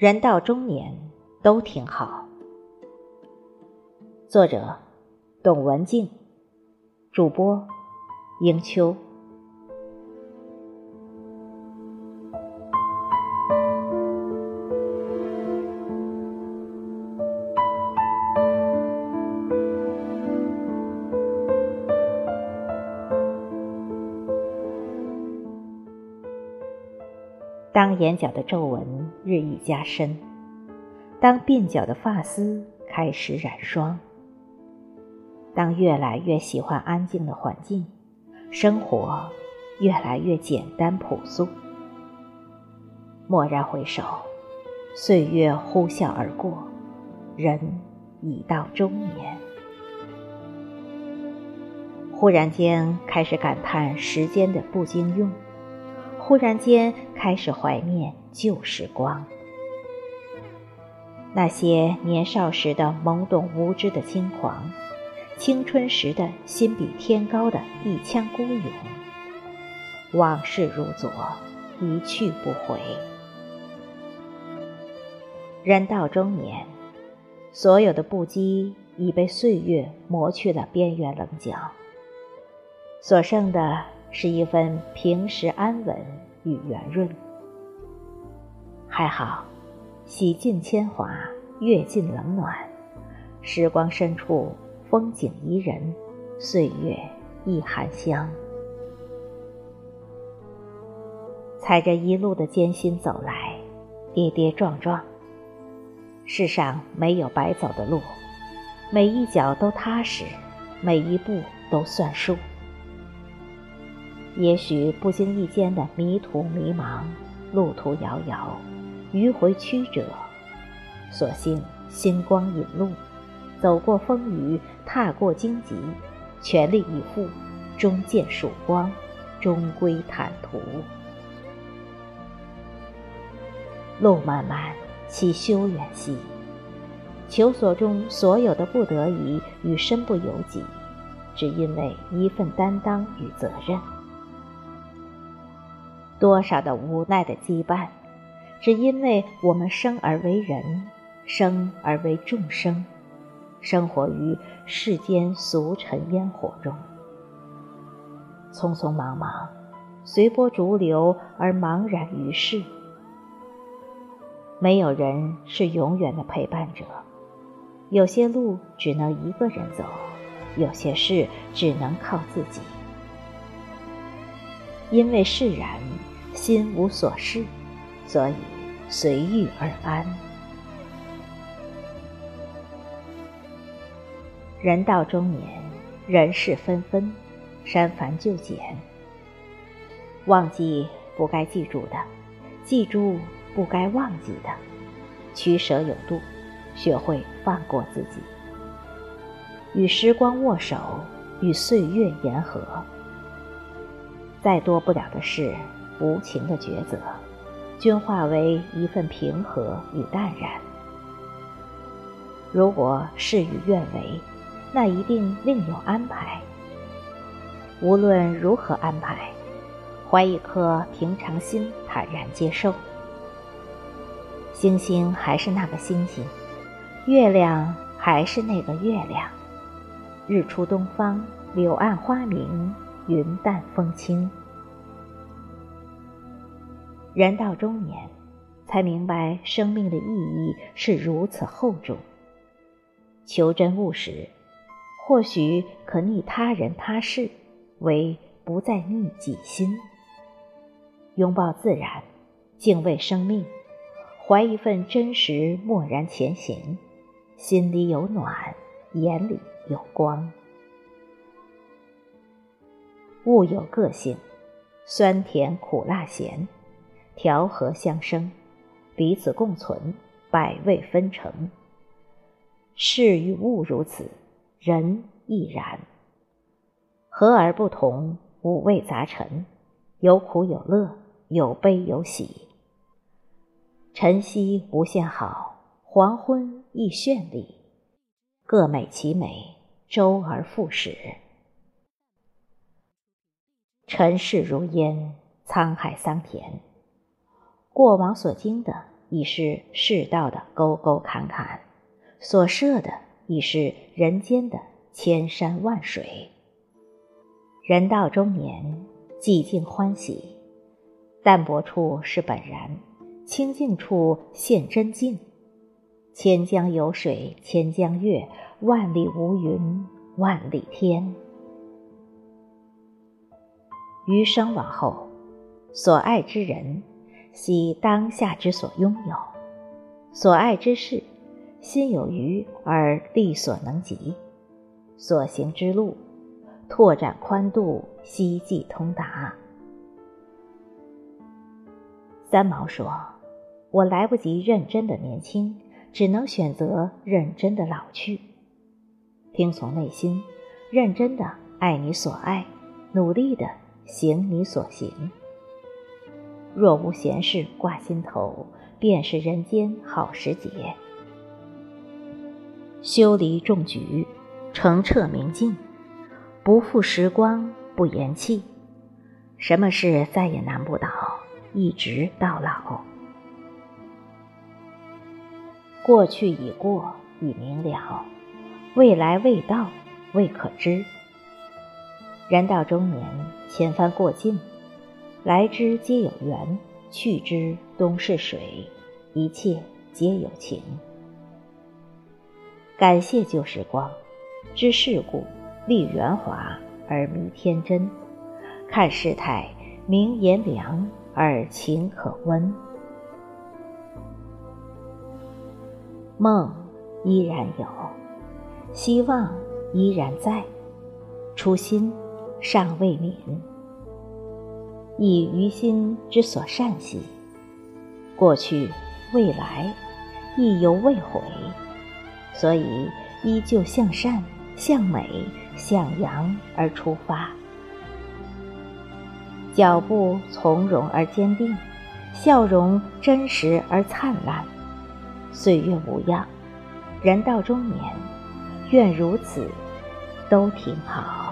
人到中年都挺好。作者：董文静，主播：迎秋。当眼角的皱纹日益加深，当鬓角的发丝开始染霜，当越来越喜欢安静的环境，生活越来越简单朴素，蓦然回首，岁月呼啸而过，人已到中年，忽然间开始感叹时间的不经用。忽然间开始怀念旧时光，那些年少时的懵懂无知的轻狂，青春时的心比天高的一腔孤勇。往事如昨，一去不回。人到中年，所有的不羁已被岁月磨去了边缘棱角，所剩的。是一份平时安稳与圆润，还好，洗尽铅华，阅尽冷暖，时光深处，风景宜人，岁月亦含香。踩着一路的艰辛走来，跌跌撞撞，世上没有白走的路，每一脚都踏实，每一步都算数。也许不经意间的迷途迷茫，路途遥遥，迂回曲折，所幸星光引路，走过风雨，踏过荆棘，全力以赴，终见曙光，终归坦途。路漫漫其修远兮，求索中所有的不得已与身不由己，只因为一份担当与责任。多少的无奈的羁绊，只因为我们生而为人，生而为众生，生活于世间俗尘烟火中，匆匆忙忙，随波逐流而茫然于世。没有人是永远的陪伴者，有些路只能一个人走，有些事只能靠自己，因为释然。心无所事，所以随遇而安。人到中年，人事纷纷，删繁就简。忘记不该记住的，记住不该忘记的，取舍有度，学会放过自己。与时光握手，与岁月言和。再多不了的事。无情的抉择，均化为一份平和与淡然。如果事与愿违，那一定另有安排。无论如何安排，怀一颗平常心，坦然接受。星星还是那个星星，月亮还是那个月亮。日出东方，柳暗花明，云淡风轻。人到中年，才明白生命的意义是如此厚重。求真务实，或许可逆他人他事，唯不再逆己心。拥抱自然，敬畏生命，怀一份真实，默然前行，心里有暖，眼里有光。物有个性，酸甜苦辣咸。调和相生，彼此共存，百味纷呈。事与物如此，人亦然。和而不同，五味杂陈，有苦有乐，有悲有喜。晨曦无限好，黄昏亦绚丽，各美其美，周而复始。尘世如烟，沧海桑田。过往所经的，已是世道的沟沟坎坎，所涉的已是人间的千山万水。人到中年，寂静欢喜，淡泊处是本然，清净处现真境。千江有水千江月，万里无云万里天。余生往后，所爱之人，惜当下之所拥有；所爱之事，心有余而力所能及；所行之路，拓展宽度，希冀通达。三毛说：“我来不及认真的年轻。”只能选择认真的老去，听从内心，认真的爱你所爱，努力的行你所行。若无闲事挂心头，便是人间好时节。修篱种菊，澄澈明净，不负时光，不言弃。什么事再也难不倒，一直到老。过去已过，已明了；未来未到，未可知。人到中年，千帆过尽，来之皆有缘，去之东逝水，一切皆有情。感谢旧时光，知世故，立圆滑而弥天真；看世态，明炎凉而情可温。梦依然有，希望依然在，初心尚未泯。以余心之所善兮，过去未来亦犹未悔，所以依旧向善、向美、向阳而出发，脚步从容而坚定，笑容真实而灿烂。岁月无恙，人到中年，愿如此，都挺好。